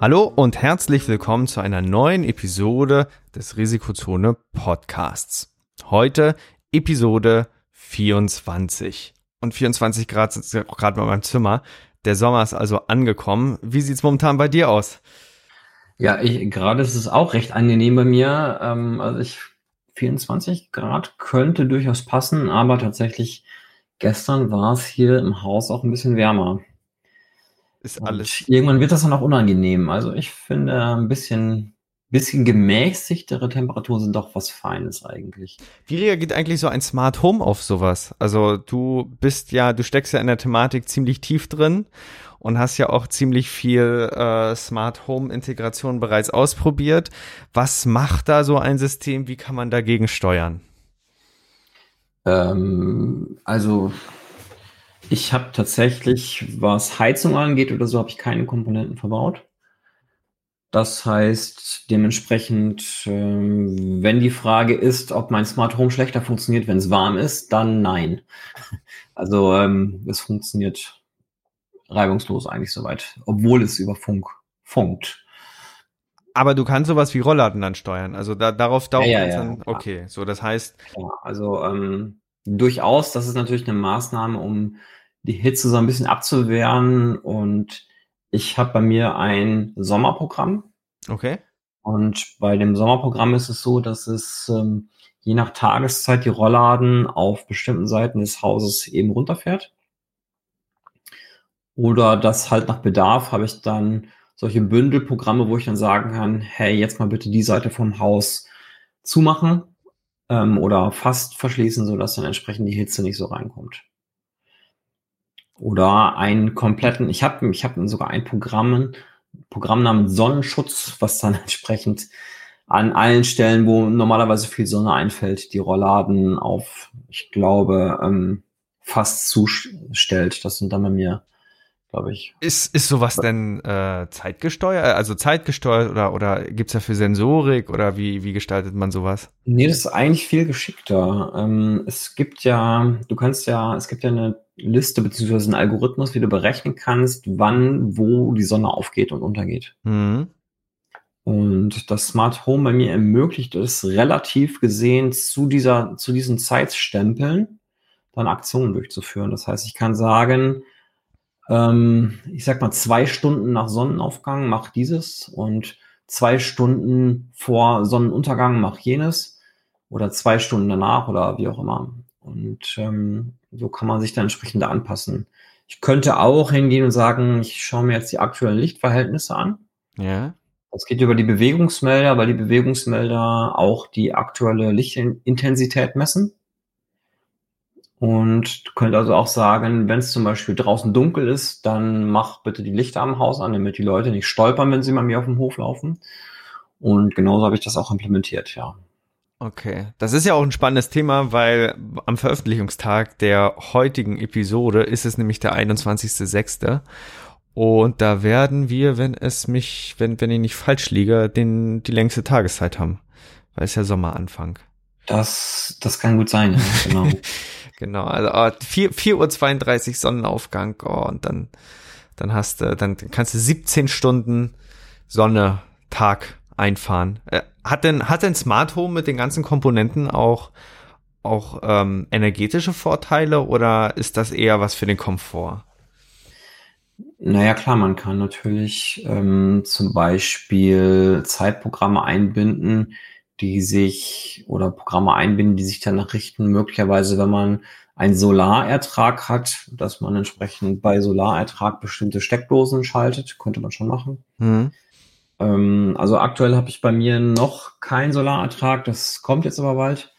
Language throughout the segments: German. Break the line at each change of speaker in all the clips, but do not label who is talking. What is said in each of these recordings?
Hallo und herzlich willkommen zu einer neuen Episode des Risikozone Podcasts. Heute Episode 24. Und 24 Grad sind ja gerade bei meinem Zimmer. Der Sommer ist also angekommen. Wie sieht's momentan bei dir aus?
Ja, ich, gerade ist es auch recht angenehm bei mir. Ähm, also ich 24 Grad könnte durchaus passen, aber tatsächlich gestern war es hier im Haus auch ein bisschen wärmer ist und alles. Irgendwann wird das dann auch unangenehm. Also ich finde ein bisschen, bisschen gemäßigtere Temperaturen sind doch was Feines eigentlich.
Wie reagiert eigentlich so ein Smart Home auf sowas? Also du bist ja, du steckst ja in der Thematik ziemlich tief drin und hast ja auch ziemlich viel äh, Smart Home Integration bereits ausprobiert. Was macht da so ein System? Wie kann man dagegen steuern?
Ähm, also ich habe tatsächlich, was Heizung angeht oder so, habe ich keine Komponenten verbaut. Das heißt, dementsprechend, ähm, wenn die Frage ist, ob mein Smart Home schlechter funktioniert, wenn es warm ist, dann nein. Also ähm, es funktioniert reibungslos eigentlich soweit, obwohl es über Funk funkt.
Aber du kannst sowas wie Rollladen dann steuern. Also da, darauf dauert
ja, ja, ja,
dann. Okay, so das heißt.
Ja, also ähm, durchaus, das ist natürlich eine Maßnahme, um die Hitze so ein bisschen abzuwehren. Und ich habe bei mir ein Sommerprogramm.
Okay.
Und bei dem Sommerprogramm ist es so, dass es ähm, je nach Tageszeit die Rollladen auf bestimmten Seiten des Hauses eben runterfährt. Oder das halt nach Bedarf habe ich dann solche Bündelprogramme, wo ich dann sagen kann, hey, jetzt mal bitte die Seite vom Haus zumachen ähm, oder fast verschließen, sodass dann entsprechend die Hitze nicht so reinkommt. Oder einen kompletten, ich habe ich hab sogar ein Programm, Programm namens Sonnenschutz, was dann entsprechend an allen Stellen, wo normalerweise viel Sonne einfällt, die Rollladen auf, ich glaube, ähm, fast zustellt. Das sind dann bei mir glaube ich.
Ist, ist sowas denn äh, zeitgesteuert, also zeitgesteuert oder, oder gibt es dafür Sensorik oder wie, wie gestaltet man sowas?
Nee, das ist eigentlich viel geschickter. Ähm, es gibt ja, du kannst ja, es gibt ja eine Liste beziehungsweise einen Algorithmus, wie du berechnen kannst, wann, wo die Sonne aufgeht und untergeht. Mhm. Und das Smart Home bei mir ermöglicht es relativ gesehen zu dieser, zu diesen Zeitstempeln dann Aktionen durchzuführen. Das heißt, ich kann sagen, ähm, ich sag mal, zwei Stunden nach Sonnenaufgang mach dieses und zwei Stunden vor Sonnenuntergang mach jenes oder zwei Stunden danach oder wie auch immer. Und ähm, so kann man sich dann entsprechend da anpassen. Ich könnte auch hingehen und sagen, ich schaue mir jetzt die aktuellen Lichtverhältnisse an.
Ja.
Das geht über die Bewegungsmelder, weil die Bewegungsmelder auch die aktuelle Lichtintensität messen. Und du könnt also auch sagen, wenn es zum Beispiel draußen dunkel ist, dann mach bitte die Lichter am Haus an, damit die Leute nicht stolpern, wenn sie bei mir auf dem Hof laufen. Und genauso habe ich das auch implementiert, ja.
Okay, das ist ja auch ein spannendes Thema, weil am Veröffentlichungstag der heutigen Episode ist es nämlich der 21.06. Und da werden wir, wenn es mich, wenn, wenn ich nicht falsch liege, den, die längste Tageszeit haben. Weil es ja Sommeranfang.
Das, das kann gut sein, ja, genau.
Genau, also oh, 4, 4.32 Uhr Sonnenaufgang oh, und dann, dann hast du, dann kannst du 17 Stunden Sonne, Tag einfahren. Äh, hat denn, hat denn Smart Home mit den ganzen Komponenten auch, auch ähm, energetische Vorteile oder ist das eher was für den Komfort?
Naja, klar, man kann natürlich ähm, zum Beispiel Zeitprogramme einbinden, die sich oder Programme einbinden, die sich danach richten, möglicherweise, wenn man einen Solarertrag hat, dass man entsprechend bei Solarertrag bestimmte Steckdosen schaltet, könnte man schon machen. Mhm. Ähm, also aktuell habe ich bei mir noch keinen Solarertrag, das kommt jetzt aber bald.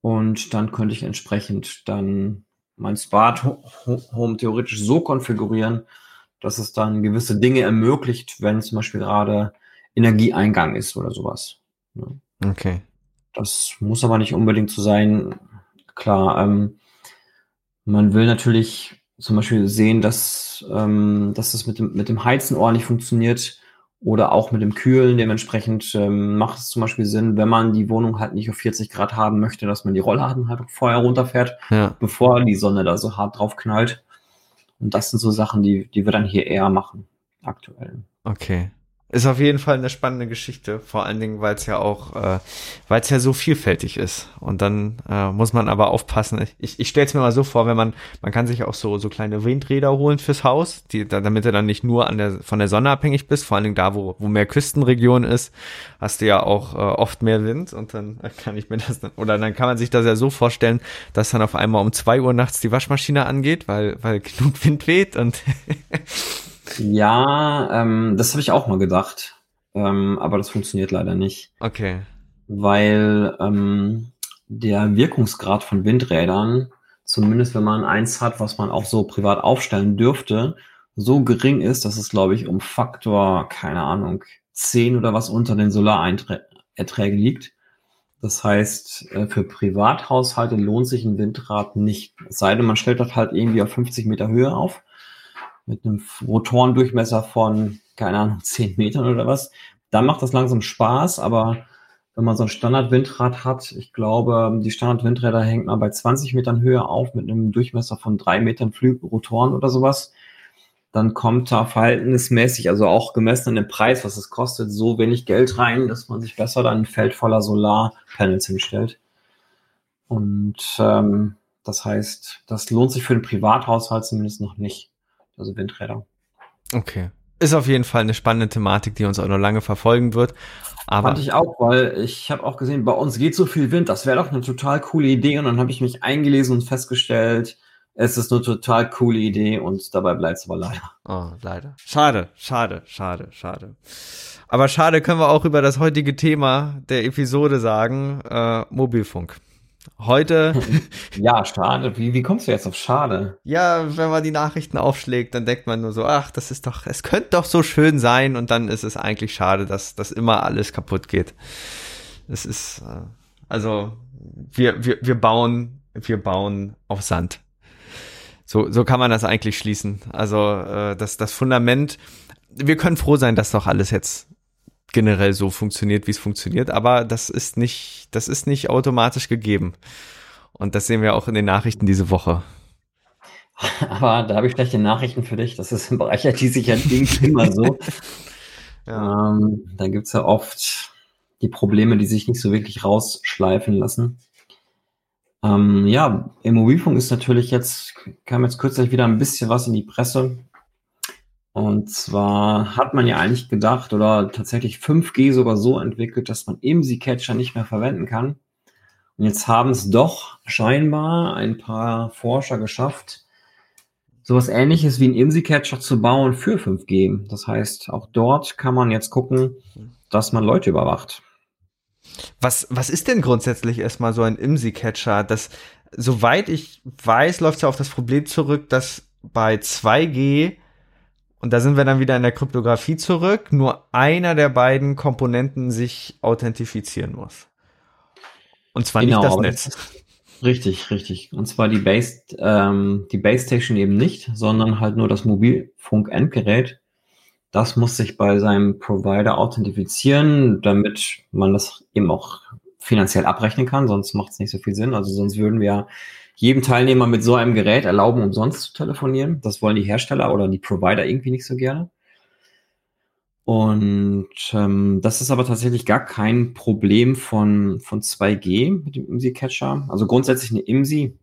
Und dann könnte ich entsprechend dann mein Smart Home theoretisch so konfigurieren, dass es dann gewisse Dinge ermöglicht, wenn zum Beispiel gerade Energieeingang ist oder sowas.
Okay.
Das muss aber nicht unbedingt so sein. Klar, ähm, man will natürlich zum Beispiel sehen, dass, ähm, dass es mit dem, mit dem Heizen ordentlich funktioniert oder auch mit dem Kühlen. Dementsprechend ähm, macht es zum Beispiel Sinn, wenn man die Wohnung halt nicht auf 40 Grad haben möchte, dass man die Rollladen halt vorher runterfährt, ja. bevor die Sonne da so hart drauf knallt. Und das sind so Sachen, die, die wir dann hier eher machen, aktuell.
Okay. Ist auf jeden Fall eine spannende Geschichte, vor allen Dingen, weil es ja auch, äh, weil es ja so vielfältig ist. Und dann äh, muss man aber aufpassen. Ich, ich stelle es mir mal so vor, wenn man, man kann sich auch so so kleine Windräder holen fürs Haus, die, da, damit du dann nicht nur an der von der Sonne abhängig bist. Vor allen Dingen da, wo wo mehr Küstenregion ist, hast du ja auch äh, oft mehr Wind. Und dann kann ich mir das dann, oder dann kann man sich das ja so vorstellen, dass dann auf einmal um zwei Uhr nachts die Waschmaschine angeht, weil weil genug Wind weht und
Ja, ähm, das habe ich auch mal gedacht. Ähm, aber das funktioniert leider nicht.
Okay.
Weil ähm, der Wirkungsgrad von Windrädern, zumindest wenn man eins hat, was man auch so privat aufstellen dürfte, so gering ist, dass es, glaube ich, um Faktor, keine Ahnung, 10 oder was unter den Solareinträgen liegt. Das heißt, äh, für Privathaushalte lohnt sich ein Windrad nicht. Es sei denn, man stellt das halt irgendwie auf 50 Meter Höhe auf mit einem Rotorendurchmesser von, keine Ahnung, 10 Metern oder was, dann macht das langsam Spaß, aber wenn man so ein Standardwindrad hat, ich glaube, die Standardwindräder hängt man bei 20 Metern Höhe auf mit einem Durchmesser von drei Metern Flügelrotoren oder sowas, dann kommt da verhältnismäßig, also auch gemessen an dem Preis, was es kostet, so wenig Geld rein, dass man sich besser dann ein Feld voller Solarpanels hinstellt. Und ähm, das heißt, das lohnt sich für den Privathaushalt zumindest noch nicht also Windräder.
Okay. Ist auf jeden Fall eine spannende Thematik, die uns auch noch lange verfolgen wird. Aber
Fand ich auch, weil ich habe auch gesehen, bei uns geht so viel Wind, das wäre doch eine total coole Idee. Und dann habe ich mich eingelesen und festgestellt, es ist eine total coole Idee und dabei bleibt es aber leider.
Oh, leider. Schade, schade, schade, schade. Aber schade können wir auch über das heutige Thema der Episode sagen, äh, Mobilfunk. Heute.
ja, schade. Wie, wie kommst du jetzt auf schade?
Ja, wenn man die Nachrichten aufschlägt, dann denkt man nur so, ach, das ist doch, es könnte doch so schön sein und dann ist es eigentlich schade, dass, dass immer alles kaputt geht. Es ist, äh, also, wir, wir, wir bauen, wir bauen auf Sand. So, so kann man das eigentlich schließen. Also, äh, das, das Fundament, wir können froh sein, dass doch alles jetzt generell so funktioniert, wie es funktioniert, aber das ist nicht, das ist nicht automatisch gegeben. Und das sehen wir auch in den Nachrichten diese Woche.
Aber da habe ich schlechte Nachrichten für dich. Das ist im Bereich IT-Sicherheit immer so. ja. ähm, da gibt es ja oft die Probleme, die sich nicht so wirklich rausschleifen lassen. Ähm, ja, im Mobilfunk ist natürlich jetzt, kam jetzt kürzlich wieder ein bisschen was in die Presse. Und zwar hat man ja eigentlich gedacht oder tatsächlich 5G sogar so entwickelt, dass man IMSI-Catcher nicht mehr verwenden kann. Und jetzt haben es doch scheinbar ein paar Forscher geschafft, sowas ähnliches wie ein IMSI-Catcher zu bauen für 5G. Das heißt, auch dort kann man jetzt gucken, dass man Leute überwacht.
Was, was ist denn grundsätzlich erstmal so ein IMSI-Catcher? Das, soweit ich weiß, läuft es ja auf das Problem zurück, dass bei 2G und da sind wir dann wieder in der Kryptographie zurück. Nur einer der beiden Komponenten sich authentifizieren muss. Und zwar genau, nicht das Netz.
Richtig, richtig. Und zwar die Base, ähm, die Base Station eben nicht, sondern halt nur das Mobilfunk-Endgerät. Das muss sich bei seinem Provider authentifizieren, damit man das eben auch finanziell abrechnen kann, sonst macht es nicht so viel Sinn. Also sonst würden wir jedem Teilnehmer mit so einem Gerät erlauben, umsonst zu telefonieren. Das wollen die Hersteller oder die Provider irgendwie nicht so gerne. Und ähm, das ist aber tatsächlich gar kein Problem von, von 2G mit dem IMSI-Catcher. Also grundsätzlich eine IMSI,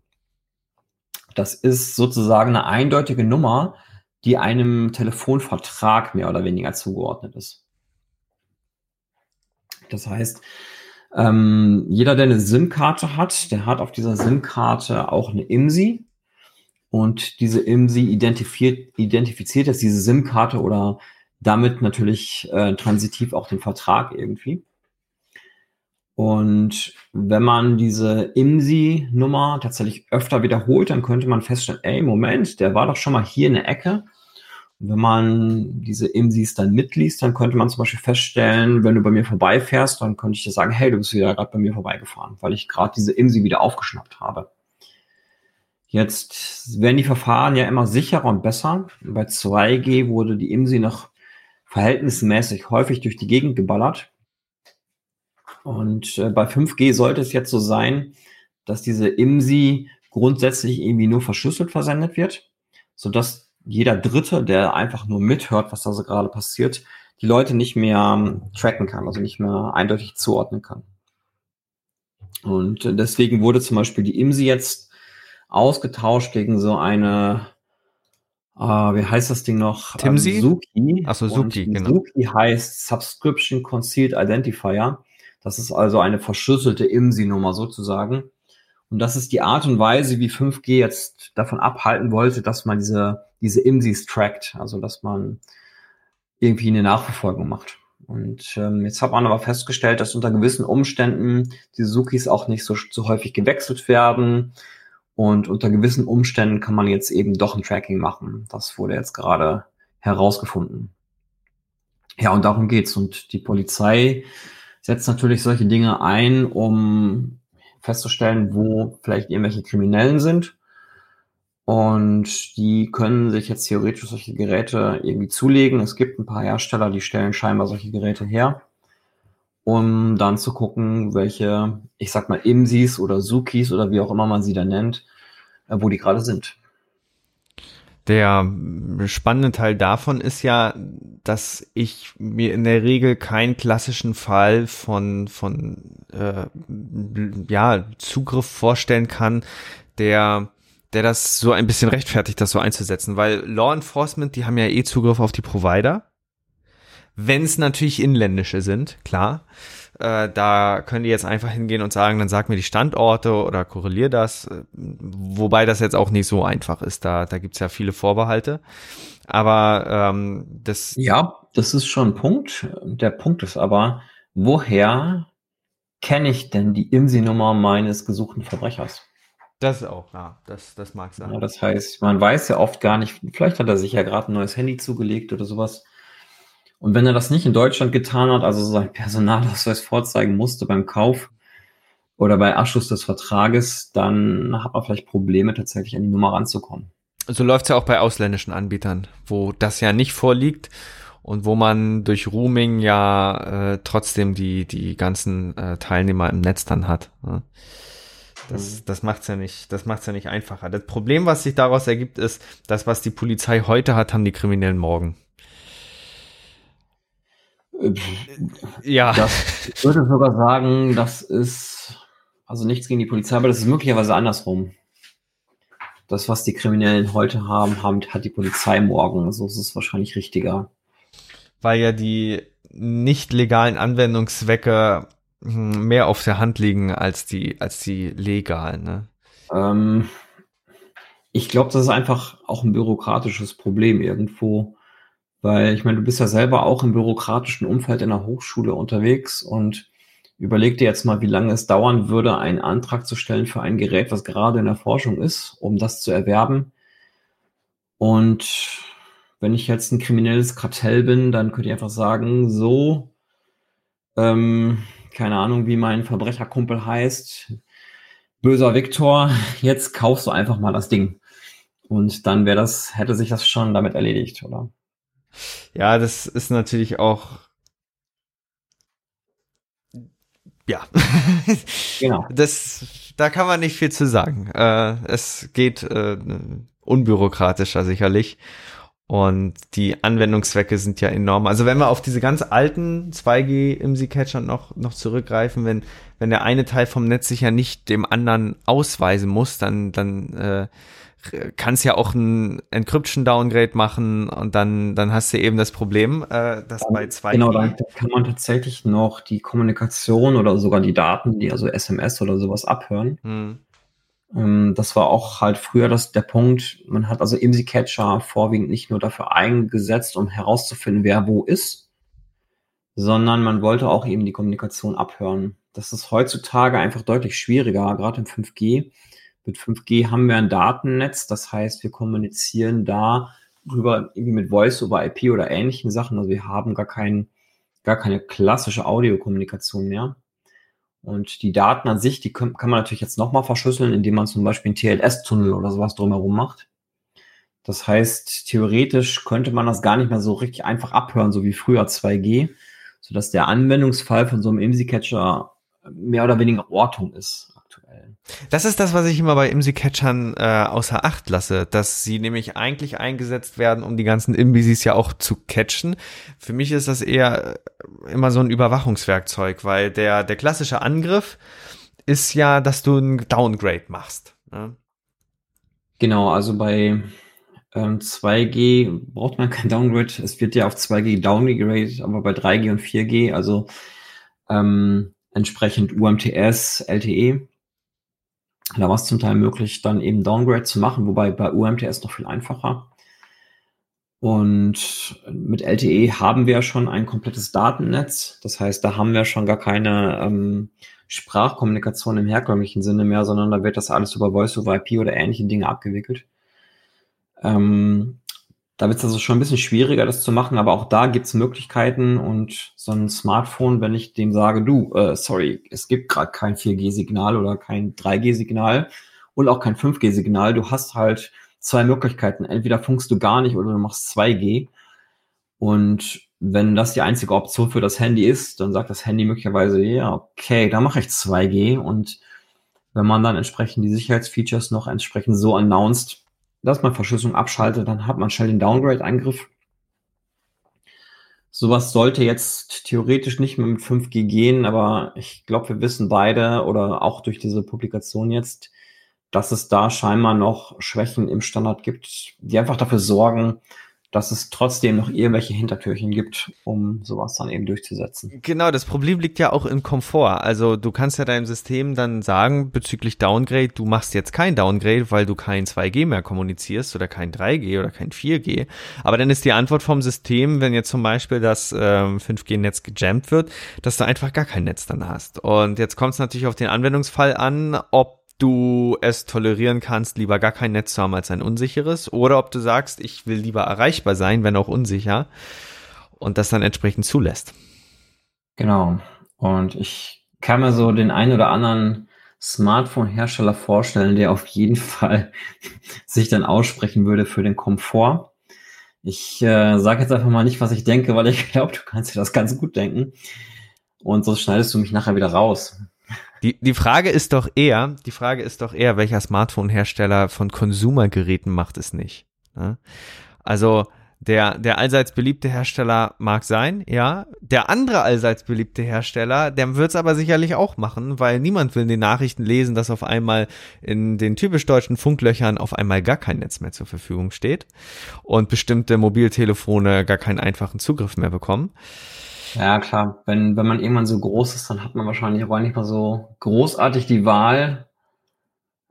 das ist sozusagen eine eindeutige Nummer, die einem Telefonvertrag mehr oder weniger zugeordnet ist. Das heißt, Ähm, jeder, der eine SIM-Karte hat, der hat auf dieser SIM-Karte auch eine IMSI. Und diese IMSI identifiziert, identifiziert jetzt diese SIM-Karte oder damit natürlich äh, transitiv auch den Vertrag irgendwie. Und wenn man diese IMSI-Nummer tatsächlich öfter wiederholt, dann könnte man feststellen, ey, Moment, der war doch schon mal hier in der Ecke. Wenn man diese IMSIs dann mitliest, dann könnte man zum Beispiel feststellen, wenn du bei mir vorbeifährst, dann könnte ich dir sagen, hey, du bist wieder gerade bei mir vorbeigefahren, weil ich gerade diese IMSI wieder aufgeschnappt habe. Jetzt werden die Verfahren ja immer sicherer und besser. Bei 2G wurde die IMSI noch verhältnismäßig häufig durch die Gegend geballert. Und äh, bei 5G sollte es jetzt so sein, dass diese IMSI grundsätzlich irgendwie nur verschlüsselt versendet wird, sodass jeder Dritte, der einfach nur mithört, was da so gerade passiert, die Leute nicht mehr ähm, tracken kann, also nicht mehr eindeutig zuordnen kann. Und äh, deswegen wurde zum Beispiel die IMSI jetzt ausgetauscht gegen so eine, äh, wie heißt das Ding noch?
Timsi?
Ähm, Suki.
Achso, Suki,
genau. Suki heißt Subscription Concealed Identifier. Das ist also eine verschlüsselte IMSI-Nummer sozusagen. Und das ist die Art und Weise, wie 5G jetzt davon abhalten wollte, dass man diese, diese IMSIs trackt, also dass man irgendwie eine Nachverfolgung macht. Und ähm, jetzt hat man aber festgestellt, dass unter gewissen Umständen die Sukis auch nicht so, so häufig gewechselt werden. Und unter gewissen Umständen kann man jetzt eben doch ein Tracking machen. Das wurde jetzt gerade herausgefunden. Ja, und darum geht's. Und die Polizei setzt natürlich solche Dinge ein, um festzustellen, wo vielleicht irgendwelche Kriminellen sind. Und die können sich jetzt theoretisch solche Geräte irgendwie zulegen. Es gibt ein paar Hersteller, die stellen scheinbar solche Geräte her, um dann zu gucken, welche, ich sag mal, IMSIs oder Sukis oder wie auch immer man sie da nennt, äh, wo die gerade sind.
Der spannende Teil davon ist ja, dass ich mir in der Regel keinen klassischen Fall von, von äh, ja, Zugriff vorstellen kann, der, der das so ein bisschen rechtfertigt, das so einzusetzen. Weil Law Enforcement, die haben ja eh Zugriff auf die Provider. Wenn es natürlich inländische sind, klar. Äh, da können die jetzt einfach hingehen und sagen, dann sag mir die Standorte oder korrelier das. Wobei das jetzt auch nicht so einfach ist. Da, da gibt's ja viele Vorbehalte. Aber ähm, das.
Ja, das ist schon ein Punkt. Der Punkt ist aber, woher kenne ich denn die IMSI-Nummer meines gesuchten Verbrechers?
Das auch, ja, das, das mag sein.
Ja, das heißt, man weiß ja oft gar nicht, vielleicht hat er sich ja gerade ein neues Handy zugelegt oder sowas. Und wenn er das nicht in Deutschland getan hat, also sein Personalausweis vorzeigen musste beim Kauf oder bei Abschluss des Vertrages, dann hat man vielleicht Probleme, tatsächlich an die Nummer ranzukommen.
So läuft's ja auch bei ausländischen Anbietern, wo das ja nicht vorliegt und wo man durch Rooming ja äh, trotzdem die, die ganzen äh, Teilnehmer im Netz dann hat. Ne? Das, mhm. das macht's ja nicht, das macht's ja nicht einfacher. Das Problem, was sich daraus ergibt, ist, das, was die Polizei heute hat, haben die Kriminellen morgen.
Ja. Das, ich würde sogar sagen, das ist, also nichts gegen die Polizei, aber das ist möglicherweise andersrum. Das, was die Kriminellen heute haben, haben hat die Polizei morgen. Also es ist wahrscheinlich richtiger.
Weil ja die nicht legalen Anwendungszwecke hm, mehr auf der Hand liegen als die, als die legalen, ne?
Ähm, ich glaube, das ist einfach auch ein bürokratisches Problem irgendwo. Weil ich meine, du bist ja selber auch im bürokratischen Umfeld in der Hochschule unterwegs und überleg dir jetzt mal, wie lange es dauern würde, einen Antrag zu stellen für ein Gerät, was gerade in der Forschung ist, um das zu erwerben. Und wenn ich jetzt ein kriminelles Kartell bin, dann könnte ich einfach sagen, so, ähm, keine Ahnung, wie mein Verbrecherkumpel heißt, böser Viktor, jetzt kaufst du einfach mal das Ding. Und dann wäre das, hätte sich das schon damit erledigt, oder?
Ja, das ist natürlich auch. Ja. genau. Das, da kann man nicht viel zu sagen. Äh, es geht äh, unbürokratischer sicherlich. Und die Anwendungszwecke sind ja enorm. Also wenn wir auf diese ganz alten 2G IMSI-Catcher noch, noch zurückgreifen, wenn, wenn der eine Teil vom Netz sich ja nicht dem anderen ausweisen muss, dann, dann äh, kannst ja auch ein Encryption Downgrade machen und dann, dann hast du eben das Problem, äh, dass bei zwei.
Genau, da kann man tatsächlich noch die Kommunikation oder sogar die Daten, die also SMS oder sowas abhören. Hm. Ähm, das war auch halt früher das, der Punkt, man hat also IMSI Catcher vorwiegend nicht nur dafür eingesetzt, um herauszufinden, wer wo ist, sondern man wollte auch eben die Kommunikation abhören. Das ist heutzutage einfach deutlich schwieriger, gerade im 5G mit 5G haben wir ein Datennetz, das heißt, wir kommunizieren da drüber irgendwie mit Voice over IP oder ähnlichen Sachen. Also wir haben gar kein, gar keine klassische Audiokommunikation mehr. Und die Daten an sich, die kann, kann man natürlich jetzt nochmal verschlüsseln, indem man zum Beispiel einen TLS-Tunnel oder sowas drumherum macht. Das heißt, theoretisch könnte man das gar nicht mehr so richtig einfach abhören, so wie früher 2G, sodass der Anwendungsfall von so einem IMSI-Catcher mehr oder weniger Ortung ist.
Das ist das, was ich immer bei IMSI-Catchern äh, außer Acht lasse, dass sie nämlich eigentlich eingesetzt werden, um die ganzen Imbisis ja auch zu catchen. Für mich ist das eher äh, immer so ein Überwachungswerkzeug, weil der, der klassische Angriff ist ja, dass du ein Downgrade machst. Ne?
Genau, also bei ähm, 2G braucht man kein Downgrade. Es wird ja auf 2G downgegradet, aber bei 3G und 4G, also ähm, entsprechend UMTS, LTE, da war es zum Teil möglich, dann eben Downgrade zu machen, wobei bei UMTS noch viel einfacher. Und mit LTE haben wir schon ein komplettes Datennetz. Das heißt, da haben wir schon gar keine ähm, Sprachkommunikation im herkömmlichen Sinne mehr, sondern da wird das alles über Voice over IP oder ähnliche Dinge abgewickelt. Ähm, da wird es also schon ein bisschen schwieriger, das zu machen, aber auch da gibt es Möglichkeiten und so ein Smartphone, wenn ich dem sage, du, äh, sorry, es gibt gerade kein 4G-Signal oder kein 3G-Signal und auch kein 5G-Signal, du hast halt zwei Möglichkeiten. Entweder funkst du gar nicht oder du machst 2G. Und wenn das die einzige Option für das Handy ist, dann sagt das Handy möglicherweise, ja, okay, da mache ich 2G. Und wenn man dann entsprechend die Sicherheitsfeatures noch entsprechend so announced, dass man Verschlüsselung abschaltet, dann hat man schnell den Downgrade-Eingriff. Sowas sollte jetzt theoretisch nicht mehr mit 5G gehen, aber ich glaube, wir wissen beide oder auch durch diese Publikation jetzt, dass es da scheinbar noch Schwächen im Standard gibt, die einfach dafür sorgen, dass es trotzdem noch irgendwelche Hintertürchen gibt, um sowas dann eben durchzusetzen.
Genau, das Problem liegt ja auch im Komfort. Also du kannst ja deinem System dann sagen bezüglich Downgrade, du machst jetzt kein Downgrade, weil du kein 2G mehr kommunizierst oder kein 3G oder kein 4G. Aber dann ist die Antwort vom System, wenn jetzt zum Beispiel das ähm, 5G-Netz gejammt wird, dass du einfach gar kein Netz dann hast. Und jetzt kommt es natürlich auf den Anwendungsfall an, ob du es tolerieren kannst, lieber gar kein Netz zu haben als ein unsicheres, oder ob du sagst, ich will lieber erreichbar sein, wenn auch unsicher, und das dann entsprechend zulässt.
Genau. Und ich kann mir so den einen oder anderen Smartphone-Hersteller vorstellen, der auf jeden Fall sich dann aussprechen würde für den Komfort. Ich äh, sage jetzt einfach mal nicht, was ich denke, weil ich glaube, du kannst dir das ganz gut denken. Und so schneidest du mich nachher wieder raus.
Die, die Frage ist doch eher, die Frage ist doch eher, welcher Smartphone-Hersteller von Konsumergeräten macht es nicht. Ne? Also der, der allseits beliebte Hersteller mag sein, ja. Der andere allseits beliebte Hersteller, der wird es aber sicherlich auch machen, weil niemand will in den Nachrichten lesen, dass auf einmal in den typisch deutschen Funklöchern auf einmal gar kein Netz mehr zur Verfügung steht und bestimmte Mobiltelefone gar keinen einfachen Zugriff mehr bekommen.
Ja, klar. Wenn, wenn man irgendwann so groß ist, dann hat man wahrscheinlich auch nicht mehr so großartig die Wahl.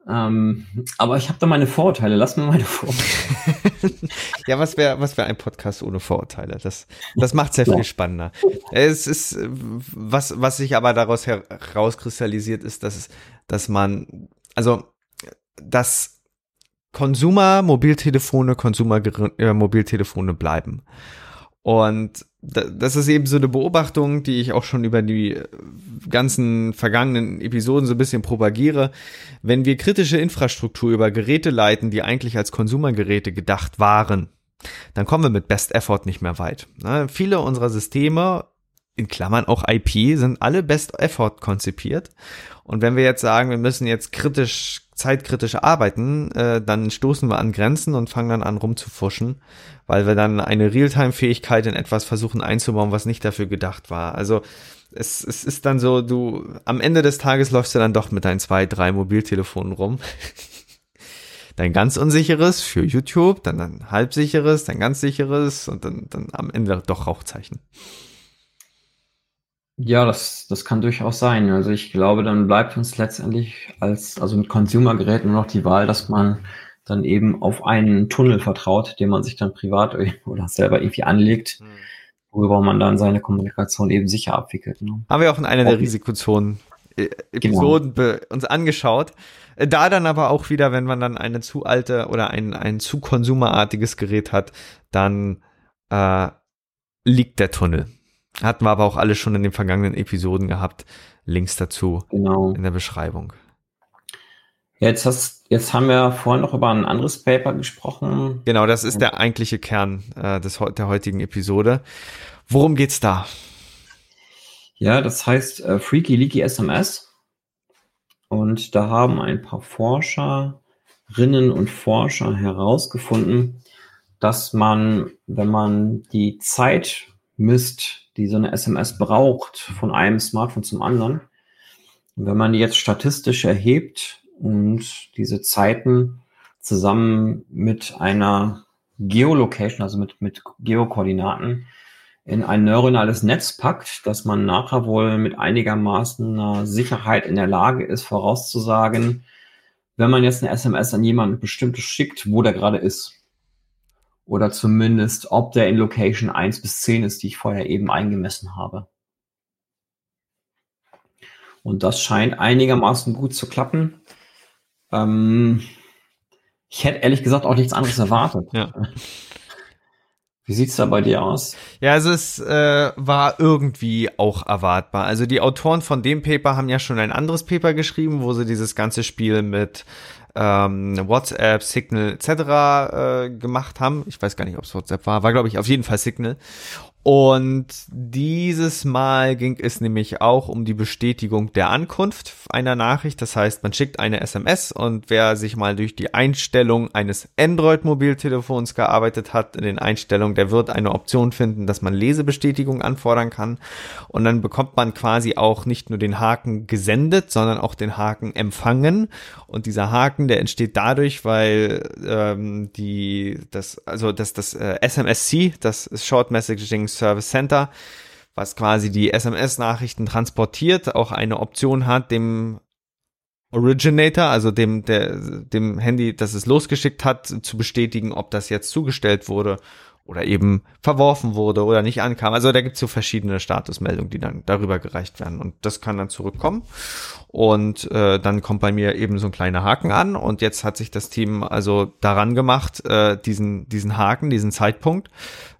Ähm, aber ich habe da meine Vorurteile. Lass mir meine Vorurteile.
ja, was wäre was wäre ein Podcast ohne Vorurteile? Das, das macht sehr ja. viel spannender. Es ist, was, was sich aber daraus herauskristallisiert, ist, dass, dass man, also, dass Konsumer Mobiltelefone Konsumer äh, Mobiltelefone bleiben. Und das ist eben so eine Beobachtung, die ich auch schon über die äh, ganzen vergangenen Episoden so ein bisschen propagiere. Wenn wir kritische Infrastruktur über Geräte leiten, die eigentlich als Konsumergeräte gedacht waren, dann kommen wir mit Best Effort nicht mehr weit. viele unserer Systeme, in Klammern auch IP, sind alle Best Effort konzipiert. Und wenn wir jetzt sagen, wir müssen jetzt kritisch zeitkritisch arbeiten, äh, dann stoßen wir an Grenzen und fangen dann an rumzufuschen, weil wir dann eine Realtime-Fähigkeit in etwas versuchen einzubauen, was nicht dafür gedacht war. Also es, es ist dann so, du am Ende des Tages läufst du dann doch mit deinen zwei, drei Mobiltelefonen rum. dein ganz unsicheres für YouTube, dann ein halbsicheres, dein ganz sicheres und dann, dann am Ende doch Rauchzeichen.
Ja, das, das kann durchaus sein. Also ich glaube, dann bleibt uns letztendlich als, also mit Consumer-Geräten nur noch die Wahl, dass man dann eben auf einen Tunnel vertraut, den man sich dann privat oder selber irgendwie anlegt, hm. worüber man dann seine Kommunikation eben sicher abwickelt. Ne?
Haben wir auch in einer der Risikozonen äh, Episoden genau. uns angeschaut. Äh, da dann aber auch wieder, wenn man dann eine zu alte oder ein, ein zu konsumerartiges Gerät hat, dann äh, liegt der Tunnel. Hatten wir aber auch alle schon in den vergangenen Episoden gehabt. Links dazu genau. in der Beschreibung.
Jetzt, hast, jetzt haben wir vorhin noch über ein anderes Paper gesprochen.
Genau, das ist der eigentliche Kern äh, des, der heutigen Episode. Worum geht's da?
Ja, das heißt äh, Freaky Leaky SMS. Und da haben ein paar Forscherinnen und Forscher herausgefunden, dass man, wenn man die Zeit misst, die so eine SMS braucht von einem Smartphone zum anderen. Und wenn man die jetzt statistisch erhebt und diese Zeiten zusammen mit einer Geolocation, also mit, mit Geokoordinaten, in ein neuronales Netz packt, dass man nachher wohl mit einigermaßen Sicherheit in der Lage ist, vorauszusagen, wenn man jetzt eine SMS an jemanden bestimmtes schickt, wo der gerade ist oder zumindest, ob der in Location 1 bis 10 ist, die ich vorher eben eingemessen habe. Und das scheint einigermaßen gut zu klappen. Ähm, ich hätte ehrlich gesagt auch nichts anderes erwartet. Ja. Wie sieht's da bei dir aus?
Ja, also es äh, war irgendwie auch erwartbar. Also die Autoren von dem Paper haben ja schon ein anderes Paper geschrieben, wo sie dieses ganze Spiel mit ähm, WhatsApp, Signal etc. Äh, gemacht haben. Ich weiß gar nicht, ob es WhatsApp war, war glaube ich auf jeden Fall Signal. Und dieses Mal ging es nämlich auch um die Bestätigung der Ankunft einer Nachricht. Das heißt, man schickt eine SMS und wer sich mal durch die Einstellung eines Android-Mobiltelefons gearbeitet hat, in den Einstellungen, der wird eine Option finden, dass man Lesebestätigung anfordern kann. Und dann bekommt man quasi auch nicht nur den Haken gesendet, sondern auch den Haken empfangen. Und dieser Haken, der entsteht dadurch, weil ähm, die das also das das äh, SMSC, das Short Messaging Service Center, was quasi die SMS-Nachrichten transportiert, auch eine Option hat, dem Originator, also dem, der, dem Handy, das es losgeschickt hat, zu bestätigen, ob das jetzt zugestellt wurde oder eben verworfen wurde oder nicht ankam. Also da gibt es so verschiedene Statusmeldungen, die dann darüber gereicht werden. Und das kann dann zurückkommen. Und äh, dann kommt bei mir eben so ein kleiner Haken an. Und jetzt hat sich das Team also daran gemacht, äh, diesen, diesen Haken, diesen Zeitpunkt,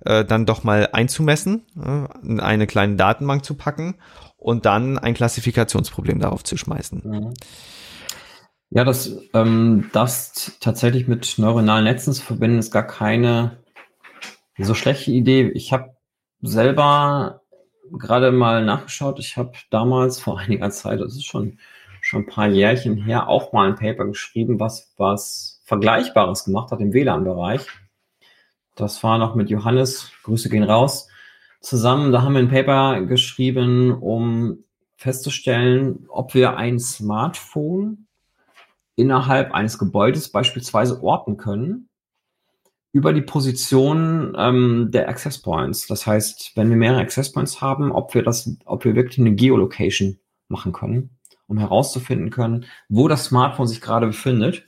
äh, dann doch mal einzumessen, äh, in eine kleine Datenbank zu packen und dann ein Klassifikationsproblem darauf zu schmeißen.
Mhm. Ja, das, ähm, das tatsächlich mit neuronalen Netzen zu verbinden, ist gar keine so schlechte Idee. Ich habe selber gerade mal nachgeschaut. Ich habe damals vor einiger Zeit, das ist schon schon ein paar Jährchen her, auch mal ein Paper geschrieben, was was Vergleichbares gemacht hat im WLAN-Bereich. Das war noch mit Johannes, Grüße gehen raus, zusammen. Da haben wir ein Paper geschrieben, um festzustellen, ob wir ein Smartphone innerhalb eines Gebäudes beispielsweise orten können über die Position ähm, der Access Points. Das heißt, wenn wir mehrere Access Points haben, ob wir das, ob wir wirklich eine Geolocation machen können, um herauszufinden können, wo das Smartphone sich gerade befindet.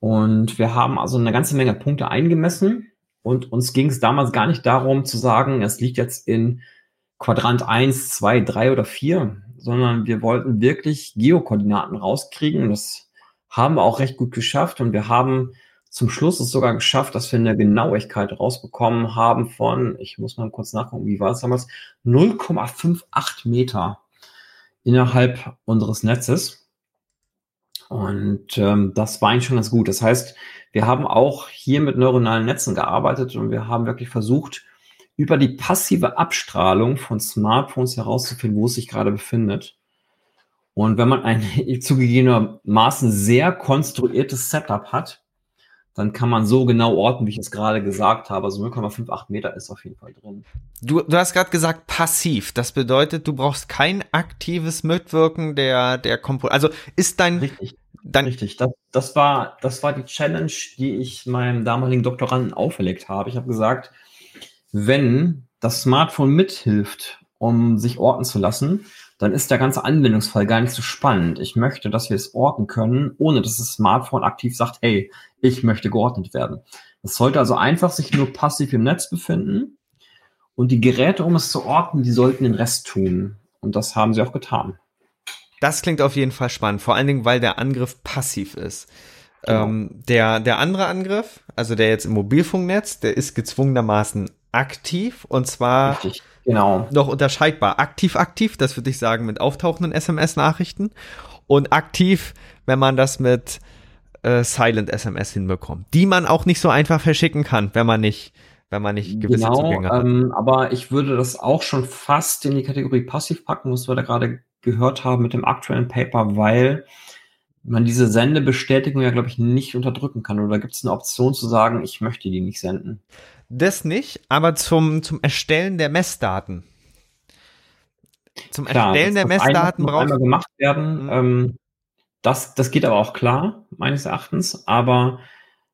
Und wir haben also eine ganze Menge Punkte eingemessen und uns ging es damals gar nicht darum zu sagen, es liegt jetzt in Quadrant 1, 2, 3 oder 4, sondern wir wollten wirklich Geokoordinaten rauskriegen. Das haben wir auch recht gut geschafft und wir haben zum Schluss es sogar geschafft, dass wir eine Genauigkeit rausbekommen haben von, ich muss mal kurz nachgucken, wie war es damals, 0,58 Meter innerhalb unseres Netzes. Und ähm, das war eigentlich schon ganz gut. Das heißt, wir haben auch hier mit neuronalen Netzen gearbeitet und wir haben wirklich versucht, über die passive Abstrahlung von Smartphones herauszufinden, wo es sich gerade befindet. Und wenn man ein zugegebenermaßen sehr konstruiertes Setup hat, dann kann man so genau orten, wie ich es gerade gesagt habe. Also 0,58 Meter ist auf jeden Fall drin.
Du, du hast gerade gesagt passiv. Das bedeutet, du brauchst kein aktives Mitwirken der, der Komponente. Also ist dein, Richtig.
Dann Richtig, das, das, war, das war die Challenge, die ich meinem damaligen Doktoranden auferlegt habe. Ich habe gesagt, wenn das Smartphone mithilft, um sich orten zu lassen, dann ist der ganze Anwendungsfall gar nicht so spannend. Ich möchte, dass wir es orten können, ohne dass das Smartphone aktiv sagt, hey, ich möchte geordnet werden. Es sollte also einfach sich nur passiv im Netz befinden und die Geräte, um es zu orten, die sollten den Rest tun. Und das haben sie auch getan.
Das klingt auf jeden Fall spannend, vor allen Dingen, weil der Angriff passiv ist. Genau. Ähm, der, der andere Angriff, also der jetzt im Mobilfunknetz, der ist gezwungenermaßen aktiv und zwar Richtig, genau. noch unterscheidbar. Aktiv, aktiv, das würde ich sagen mit auftauchenden SMS-Nachrichten und aktiv, wenn man das mit äh, Silent SMS hinbekommt, die man auch nicht so einfach verschicken kann, wenn man nicht wenn man nicht gewisse genau, Zugänge hat.
Ähm, aber ich würde das auch schon fast in die Kategorie passiv packen, was wir da gerade gehört haben mit dem aktuellen Paper, weil man diese Sendebestätigung ja, glaube ich, nicht unterdrücken kann. Oder gibt es eine Option zu sagen, ich möchte die nicht senden?
Das nicht, aber zum, zum Erstellen der Messdaten.
Zum Klar, Erstellen der Messdaten braucht einmal gemacht werden. Mhm. Ähm, das, das geht aber auch klar, meines Erachtens. Aber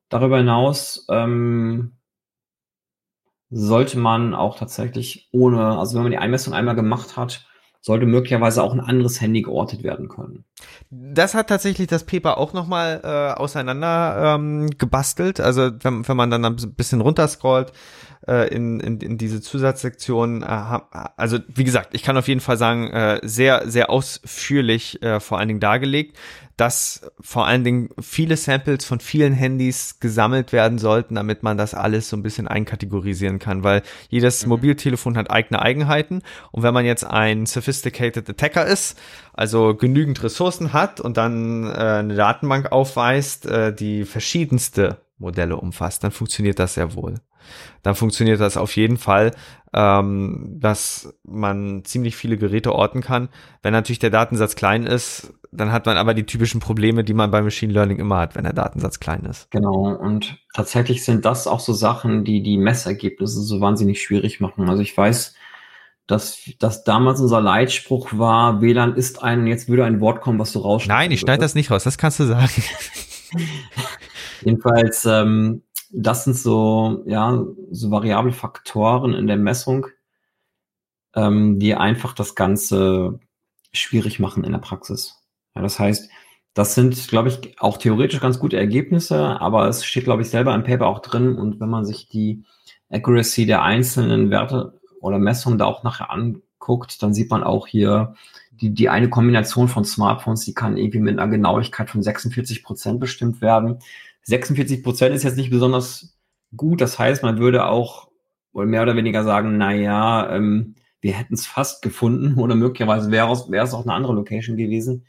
darüber hinaus ähm, sollte man auch tatsächlich ohne, also wenn man die Einmessung einmal gemacht hat, sollte möglicherweise auch ein anderes Handy geortet werden können.
Das hat tatsächlich das Paper auch nochmal äh, auseinander ähm, gebastelt. Also wenn, wenn man dann ein bisschen runterscrollt äh, in, in, in diese Zusatzsektion, äh, also wie gesagt, ich kann auf jeden Fall sagen, äh, sehr, sehr ausführlich äh, vor allen Dingen dargelegt dass vor allen Dingen viele Samples von vielen Handys gesammelt werden sollten, damit man das alles so ein bisschen einkategorisieren kann, weil jedes mhm. Mobiltelefon hat eigene Eigenheiten und wenn man jetzt ein sophisticated Attacker ist, also genügend Ressourcen hat und dann äh, eine Datenbank aufweist, äh, die verschiedenste Modelle umfasst, dann funktioniert das sehr wohl. Dann funktioniert das auf jeden Fall, ähm, dass man ziemlich viele Geräte orten kann. Wenn natürlich der Datensatz klein ist, dann hat man aber die typischen Probleme, die man beim Machine Learning immer hat, wenn der Datensatz klein ist.
Genau. Und tatsächlich sind das auch so Sachen, die die Messergebnisse so wahnsinnig schwierig machen. Also ich weiß, dass, dass damals unser Leitspruch war, WLAN ist ein, jetzt würde ein Wort kommen, was du rausschneidest.
Nein, ich schneide das nicht raus, das kannst du sagen.
Jedenfalls, ähm, das sind so, ja, so variable Faktoren in der Messung, ähm, die einfach das Ganze schwierig machen in der Praxis. Ja, das heißt, das sind, glaube ich, auch theoretisch ganz gute Ergebnisse, aber es steht, glaube ich, selber im Paper auch drin. Und wenn man sich die Accuracy der einzelnen Werte oder Messungen da auch nachher anguckt, dann sieht man auch hier die, die eine Kombination von Smartphones, die kann irgendwie mit einer Genauigkeit von 46 Prozent bestimmt werden. 46 Prozent ist jetzt nicht besonders gut. Das heißt, man würde auch wohl mehr oder weniger sagen, na ja, ähm, wir hätten es fast gefunden oder möglicherweise wäre es, wäre es auch eine andere Location gewesen.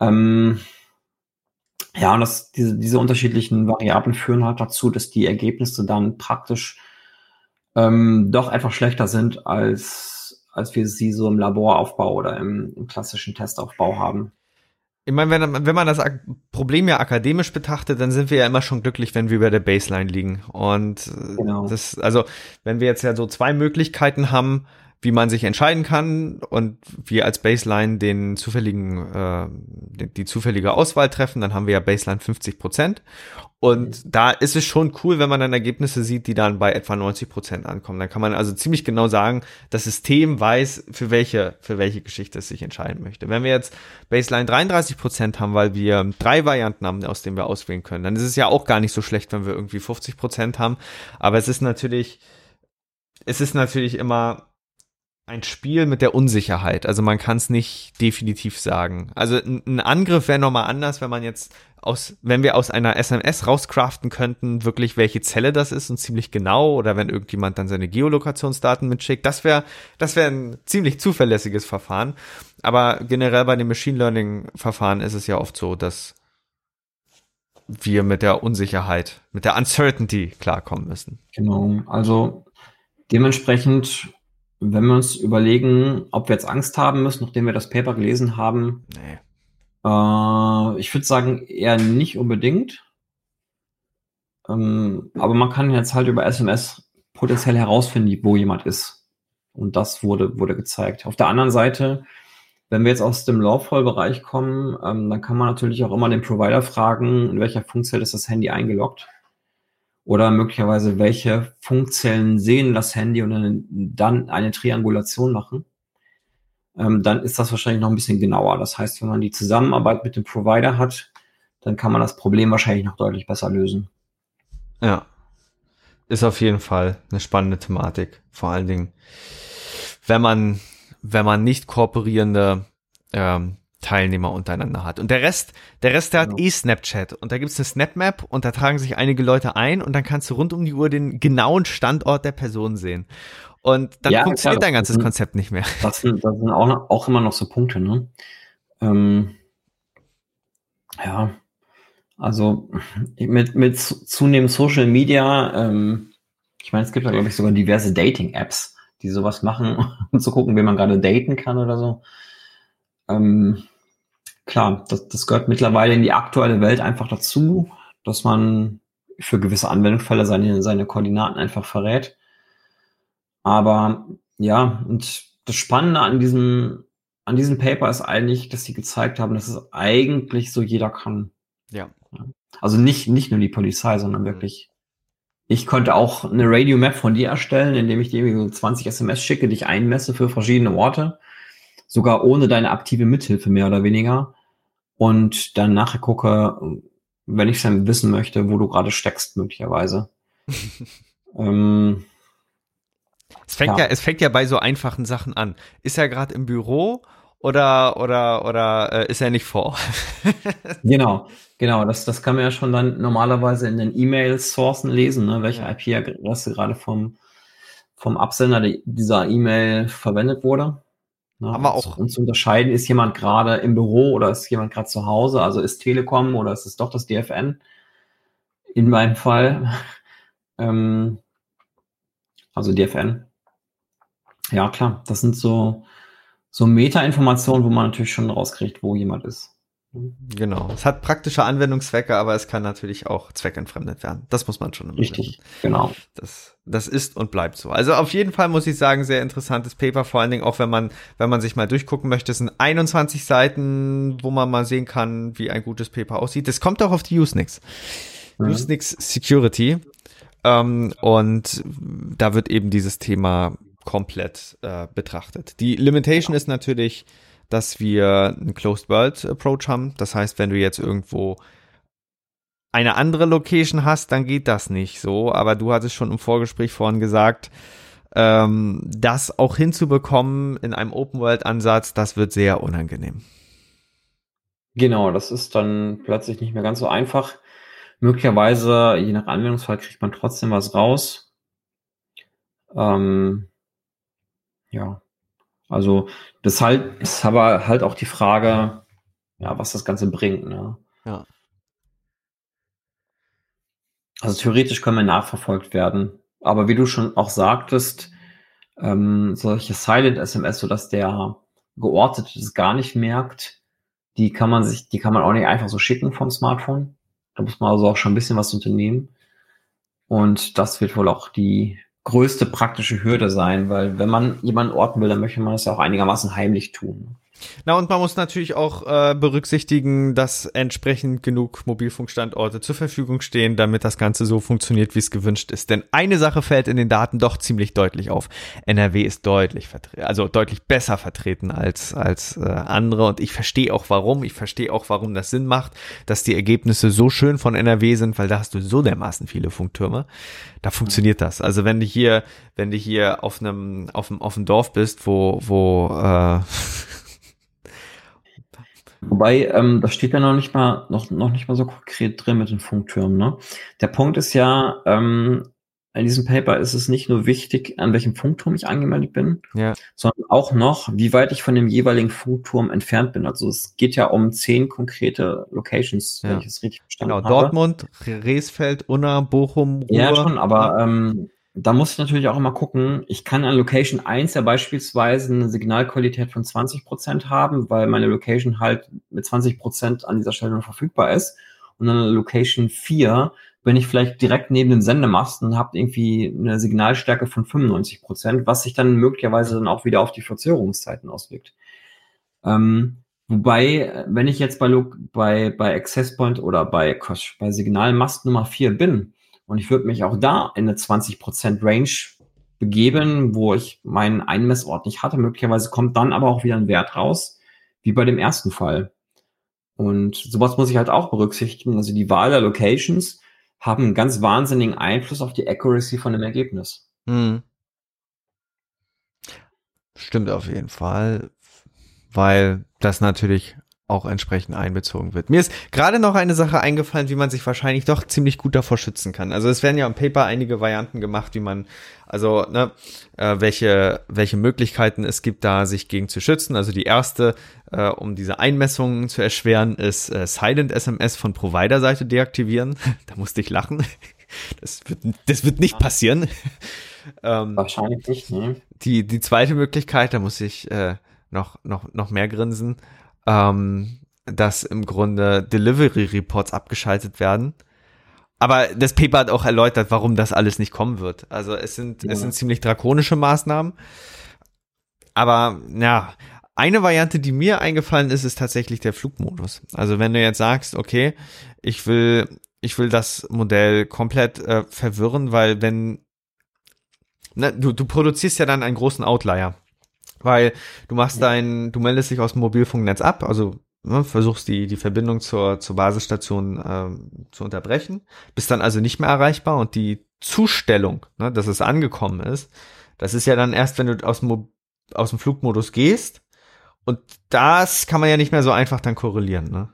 Ähm, ja, und das, diese, diese unterschiedlichen Variablen führen halt dazu, dass die Ergebnisse dann praktisch ähm, doch einfach schlechter sind, als, als wir sie so im Laboraufbau oder im, im klassischen Testaufbau haben.
Ich meine, wenn, wenn man das Problem ja akademisch betrachtet, dann sind wir ja immer schon glücklich, wenn wir über der Baseline liegen. Und genau. das, also, wenn wir jetzt ja so zwei Möglichkeiten haben, wie man sich entscheiden kann und wir als Baseline den zufälligen, äh, die, die zufällige Auswahl treffen, dann haben wir ja Baseline 50 Prozent. Und mhm. da ist es schon cool, wenn man dann Ergebnisse sieht, die dann bei etwa 90 Prozent ankommen. Dann kann man also ziemlich genau sagen, das System weiß, für welche, für welche Geschichte es sich entscheiden möchte. Wenn wir jetzt Baseline 33 Prozent haben, weil wir drei Varianten haben, aus denen wir auswählen können, dann ist es ja auch gar nicht so schlecht, wenn wir irgendwie 50 Prozent haben. Aber es ist natürlich, es ist natürlich immer ein Spiel mit der Unsicherheit. Also man kann es nicht definitiv sagen. Also ein, Angriff wäre nochmal anders, wenn man jetzt aus, wenn wir aus einer SMS rauscraften könnten, wirklich welche Zelle das ist und ziemlich genau, oder wenn irgendjemand dann seine Geolokationsdaten mitschickt. Das wäre, das wäre ein ziemlich zuverlässiges Verfahren. Aber generell bei den Machine Learning Verfahren ist es ja oft so, dass wir mit der Unsicherheit, mit der Uncertainty klarkommen müssen.
Genau. Also dementsprechend wenn wir uns überlegen, ob wir jetzt Angst haben müssen, nachdem wir das Paper gelesen haben, nee. äh, ich würde sagen, eher nicht unbedingt. Ähm, aber man kann jetzt halt über SMS potenziell herausfinden, wo jemand ist. Und das wurde, wurde gezeigt. Auf der anderen Seite Wenn wir jetzt aus dem Lawful-Bereich kommen, ähm, dann kann man natürlich auch immer den Provider fragen, in welcher Funkzelle ist das Handy eingeloggt. Oder möglicherweise, welche Funkzellen sehen das Handy und dann, eine Triangulation machen. Ähm, dann ist das wahrscheinlich noch ein bisschen genauer. Das heißt, wenn man die Zusammenarbeit mit dem Provider hat, dann kann man das Problem wahrscheinlich noch deutlich besser lösen.
Ja. Ist auf jeden Fall eine spannende Thematik. Vor allen Dingen, wenn man, wenn man nicht kooperierende ähm, Teilnehmer untereinander hat. Und der Rest, der Rest, der hat genau. eh Snapchat. Und da gibt's eine Snapmap und da tragen sich einige Leute ein und dann kannst du rund um die Uhr den genauen Standort der Person sehen. Und dann ja, funktioniert klar, dein ganzes sind, Konzept nicht mehr.
Das sind, das sind auch, auch immer noch so Punkte, ne? Ähm, ja, also mit, mit zunehmend Social Media, ähm, ich meine, es gibt ja, glaube ich, sogar diverse Dating-Apps, die sowas machen, um zu gucken, wie man gerade daten kann oder so. Ähm, klar, das, das gehört mittlerweile in die aktuelle Welt einfach dazu, dass man für gewisse Anwendungsfälle seine, seine Koordinaten einfach verrät. Aber ja, und das Spannende an diesem, an diesem Paper ist eigentlich, dass sie gezeigt haben, dass es eigentlich so jeder kann.
Ja.
Also nicht, nicht nur die Polizei, sondern mhm. wirklich. Ich konnte auch eine Radio Map von dir erstellen, indem ich dir so 20 SMS schicke, dich einmesse für verschiedene Orte. Sogar ohne deine aktive Mithilfe mehr oder weniger. Und dann nachher gucke, wenn ich dann wissen möchte, wo du gerade steckst, möglicherweise.
ähm, es fängt ja. ja. es fängt ja bei so einfachen Sachen an. Ist er gerade im Büro oder oder oder äh, ist er nicht vor?
genau, genau. Das das kann man ja schon dann normalerweise in den E-Mail-Sourcen lesen, ne, welche. IP-Adresse gerade vom vom Absender dieser E-Mail verwendet wurde.
Ne, Aber auch
um zu unterscheiden, ist jemand gerade im Büro oder ist jemand gerade zu Hause? Also ist Telekom oder ist es doch das DFN? In meinem Fall. ähm, also DFN. Ja, klar, das sind so, so Meta-Informationen, wo man natürlich schon rauskriegt, wo jemand ist.
Genau. Es hat praktische Anwendungszwecke, aber es kann natürlich auch zweckentfremdet werden. Das muss man schon
immer Richtig, wissen. genau.
Das, das ist und bleibt so. Also auf jeden Fall muss ich sagen, sehr interessantes Paper, vor allen Dingen auch, wenn man, wenn man sich mal durchgucken möchte. Es sind 21 Seiten, wo man mal sehen kann, wie ein gutes Paper aussieht. Das kommt auch auf die Usenix. Mhm. Usenix Security. Ähm, und da wird eben dieses Thema komplett äh, betrachtet. Die Limitation ist natürlich, dass wir einen Closed World Approach haben. Das heißt, wenn du jetzt irgendwo eine andere Location hast, dann geht das nicht so. Aber du hattest schon im Vorgespräch vorhin gesagt, ähm, das auch hinzubekommen in einem Open World Ansatz, das wird sehr unangenehm.
Genau, das ist dann plötzlich nicht mehr ganz so einfach. Möglicherweise, je nach Anwendungsfall, kriegt man trotzdem was raus. Ähm, ja. Also das halt, ist aber halt auch die Frage, ja, was das Ganze bringt, ne?
Ja.
Also theoretisch können wir nachverfolgt werden. Aber wie du schon auch sagtest, ähm, solche Silent SMS, sodass der geortet es gar nicht merkt, die kann man sich, die kann man auch nicht einfach so schicken vom Smartphone. Da muss man also auch schon ein bisschen was unternehmen. Und das wird wohl auch die größte praktische Hürde sein, weil wenn man jemanden orten will, dann möchte man das ja auch einigermaßen heimlich tun.
Na, und man muss natürlich auch äh, berücksichtigen, dass entsprechend genug Mobilfunkstandorte zur Verfügung stehen, damit das Ganze so funktioniert, wie es gewünscht ist. Denn eine Sache fällt in den Daten doch ziemlich deutlich auf. NRW ist deutlich vertreten, also deutlich besser vertreten als, als äh, andere. Und ich verstehe auch warum. Ich verstehe auch, warum das Sinn macht, dass die Ergebnisse so schön von NRW sind, weil da hast du so dermaßen viele Funktürme. Da funktioniert das. Also wenn du hier, wenn du hier auf einem, auf einem, auf einem Dorf bist, wo, wo äh,
Wobei, ähm, das steht ja noch nicht mal, noch, noch nicht mal so konkret drin mit den Funktürmen. Ne? Der Punkt ist ja, ähm, in diesem Paper ist es nicht nur wichtig, an welchem Funkturm ich angemeldet bin,
ja.
sondern auch noch, wie weit ich von dem jeweiligen Funkturm entfernt bin. Also es geht ja um zehn konkrete Locations,
ja. wenn ich es richtig verstanden genau, habe. Genau, Dortmund, Reesfeld, Unna, Bochum,
Ruhr. Ja, schon, aber ähm, da muss ich natürlich auch immer gucken, ich kann an Location 1 ja beispielsweise eine Signalqualität von 20 Prozent haben, weil meine Location halt mit 20 Prozent an dieser Stelle nur verfügbar ist. Und an Location 4 bin ich vielleicht direkt neben dem Sendemast und habe irgendwie eine Signalstärke von 95%, Prozent, was sich dann möglicherweise dann auch wieder auf die Verzögerungszeiten auswirkt. Ähm, wobei, wenn ich jetzt bei, bei, bei Access Point oder bei, bei Signalmast Nummer 4 bin und ich würde mich auch da in eine 20% Range begeben, wo ich meinen Einmessort nicht hatte, möglicherweise kommt dann aber auch wieder ein Wert raus, wie bei dem ersten Fall. Und sowas muss ich halt auch berücksichtigen. Also die Wahl der Locations haben einen ganz wahnsinnigen Einfluss auf die Accuracy von dem Ergebnis. Hm.
Stimmt auf jeden Fall, weil das natürlich auch entsprechend einbezogen wird. Mir ist gerade noch eine Sache eingefallen, wie man sich wahrscheinlich doch ziemlich gut davor schützen kann. Also es werden ja im Paper einige Varianten gemacht, wie man, also ne, äh, welche welche Möglichkeiten es gibt, da sich gegen zu schützen. Also die erste, äh, um diese Einmessungen zu erschweren, ist äh, Silent SMS von Provider-Seite deaktivieren. da musste ich lachen. Das wird das wird nicht passieren.
ähm, Wahrscheinlich nicht. Ne?
Die die zweite Möglichkeit, da muss ich äh, noch noch noch mehr grinsen ähm, dass im Grunde Delivery Reports abgeschaltet werden. Aber das Paper hat auch erläutert, warum das alles nicht kommen wird. Also es sind, ja. es sind ziemlich drakonische Maßnahmen. Aber ja, eine Variante, die mir eingefallen ist, ist tatsächlich der Flugmodus. Also wenn du jetzt sagst, okay, ich will, ich will das Modell komplett äh, verwirren, weil wenn ne, du, du produzierst ja dann einen großen Outlier weil du machst dein, du meldest dich aus dem Mobilfunknetz ab, also ne, versuchst die, die Verbindung zur, zur Basisstation ähm, zu unterbrechen, bist dann also nicht mehr erreichbar und die Zustellung, ne, dass es angekommen ist, das ist ja dann erst, wenn du aus dem, aus dem Flugmodus gehst und das kann man ja nicht mehr so einfach dann korrelieren, ne?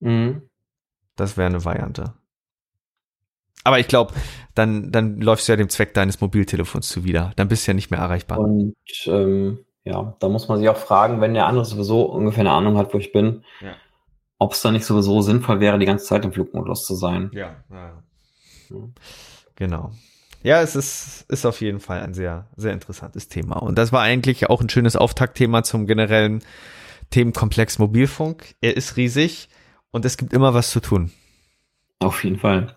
Mhm. Das wäre eine Variante. Aber ich glaube, dann, dann läufst du ja dem Zweck deines Mobiltelefons zuwider. Dann bist du ja nicht mehr erreichbar.
Und ähm, ja, da muss man sich auch fragen, wenn der andere sowieso ungefähr eine Ahnung hat, wo ich bin, ja. ob es da nicht sowieso sinnvoll wäre, die ganze Zeit im Flugmodus zu sein.
Ja, ja. genau. Ja, es ist, ist auf jeden Fall ein sehr, sehr interessantes Thema. Und das war eigentlich auch ein schönes Auftaktthema zum generellen Themenkomplex Mobilfunk. Er ist riesig und es gibt immer was zu tun.
Auf jeden Fall.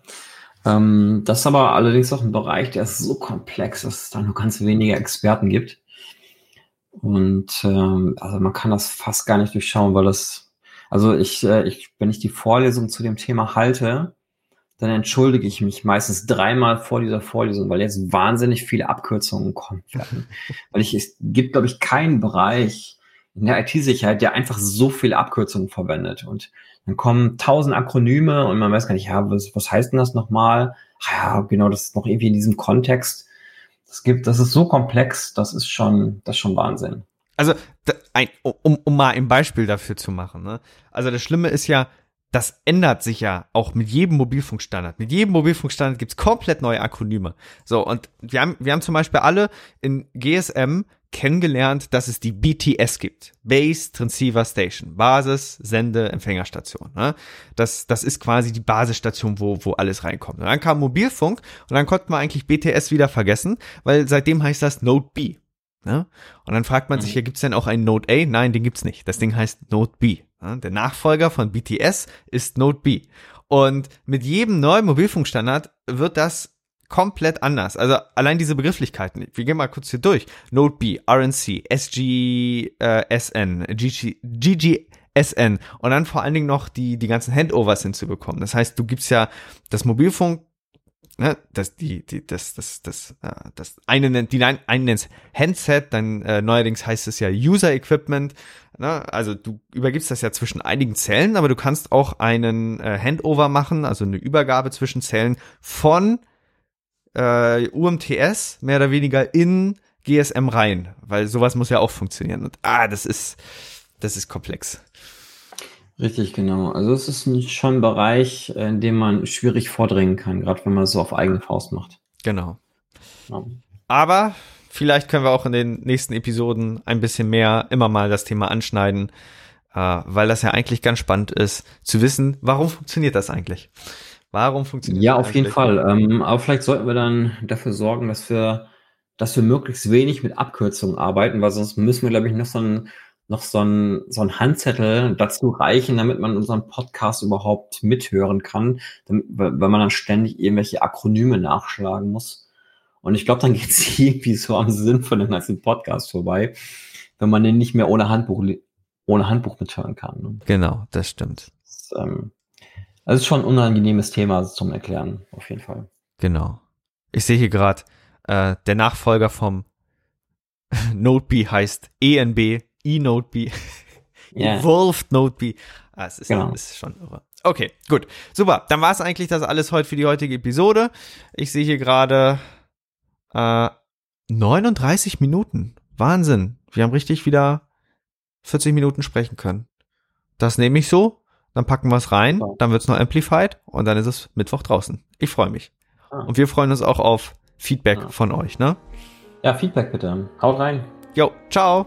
Ähm, das ist aber allerdings auch ein Bereich, der ist so komplex, dass es da nur ganz wenige Experten gibt. Und ähm, also man kann das fast gar nicht durchschauen, weil das, also ich, äh, ich, wenn ich die Vorlesung zu dem Thema halte, dann entschuldige ich mich meistens dreimal vor dieser Vorlesung, weil jetzt wahnsinnig viele Abkürzungen kommen werden. weil ich, es gibt, glaube ich, keinen Bereich in der IT-Sicherheit, der einfach so viele Abkürzungen verwendet. Und dann kommen tausend Akronyme und man weiß gar nicht, ja, was, was heißt denn das nochmal? Ja, genau, das ist noch irgendwie in diesem Kontext das gibt, das ist so komplex, das ist schon, das ist schon Wahnsinn.
Also, ein, um, um mal ein Beispiel dafür zu machen, ne? Also das Schlimme ist ja, das ändert sich ja auch mit jedem Mobilfunkstandard. Mit jedem Mobilfunkstandard gibt's komplett neue Akronyme. So, und wir haben, wir haben zum Beispiel alle in GSM kennengelernt, dass es die BTS gibt. Base Transceiver Station. Basis, Sende, Empfängerstation. Ne? Das, das ist quasi die Basisstation, wo, wo alles reinkommt. Und dann kam Mobilfunk und dann konnte man eigentlich BTS wieder vergessen, weil seitdem heißt das Node B. Ne? Und dann fragt man mhm. sich, hier gibt's denn auch einen Node A? Nein, den gibt's nicht. Das Ding heißt Node B. Der Nachfolger von BTS ist Node B. Und mit jedem neuen Mobilfunkstandard wird das komplett anders. Also allein diese Begrifflichkeiten. Wir gehen mal kurz hier durch. Node B, RNC, SGSN, äh, GG, GGSN und dann vor allen Dingen noch die, die ganzen Handovers hinzubekommen. Das heißt, du gibst ja das Mobilfunk ne, das, die, die, das, das, das, äh, das eine nennt, die einen nennt Handset, dann äh, neuerdings heißt es ja User Equipment. Ne? Also du übergibst das ja zwischen einigen Zellen, aber du kannst auch einen äh, Handover machen, also eine Übergabe zwischen Zellen von äh, UMTS mehr oder weniger in GSM rein, weil sowas muss ja auch funktionieren. Und ah, das ist, das ist komplex.
Richtig, genau. Also es ist schon ein Bereich, in dem man schwierig vordringen kann, gerade wenn man es so auf eigene Faust macht.
Genau. Ja. Aber vielleicht können wir auch in den nächsten Episoden ein bisschen mehr immer mal das Thema anschneiden, äh, weil das ja eigentlich ganz spannend ist, zu wissen, warum funktioniert das eigentlich? Warum funktioniert
Ja, auf jeden Fall. Ähm, aber vielleicht sollten wir dann dafür sorgen, dass wir, dass wir möglichst wenig mit Abkürzungen arbeiten, weil sonst müssen wir, glaube ich, noch so ein, noch so ein, so ein Handzettel dazu reichen, damit man unseren Podcast überhaupt mithören kann, damit, weil man dann ständig irgendwelche Akronyme nachschlagen muss. Und ich glaube, dann geht es irgendwie so am Sinn von dem ganzen Podcast vorbei, wenn man den nicht mehr ohne Handbuch ohne Handbuch mithören kann. Ne?
Genau, das stimmt. Das, ähm,
also ist schon ein unangenehmes Thema zum Erklären, auf jeden Fall.
Genau. Ich sehe hier gerade, äh, der Nachfolger vom NoteB heißt ENB, eNoteB, yeah. Evolved NoteB. Ah, es ist, genau. ist schon irre. Okay, gut. Super. Dann war es eigentlich das alles heute für die heutige Episode. Ich sehe hier gerade äh, 39 Minuten. Wahnsinn. Wir haben richtig wieder 40 Minuten sprechen können. Das nehme ich so. Dann packen wir es rein. Dann wird es noch amplified und dann ist es Mittwoch draußen. Ich freue mich. Ah. Und wir freuen uns auch auf Feedback ah. von euch, ne?
Ja, Feedback bitte. Haut rein.
Jo, ciao.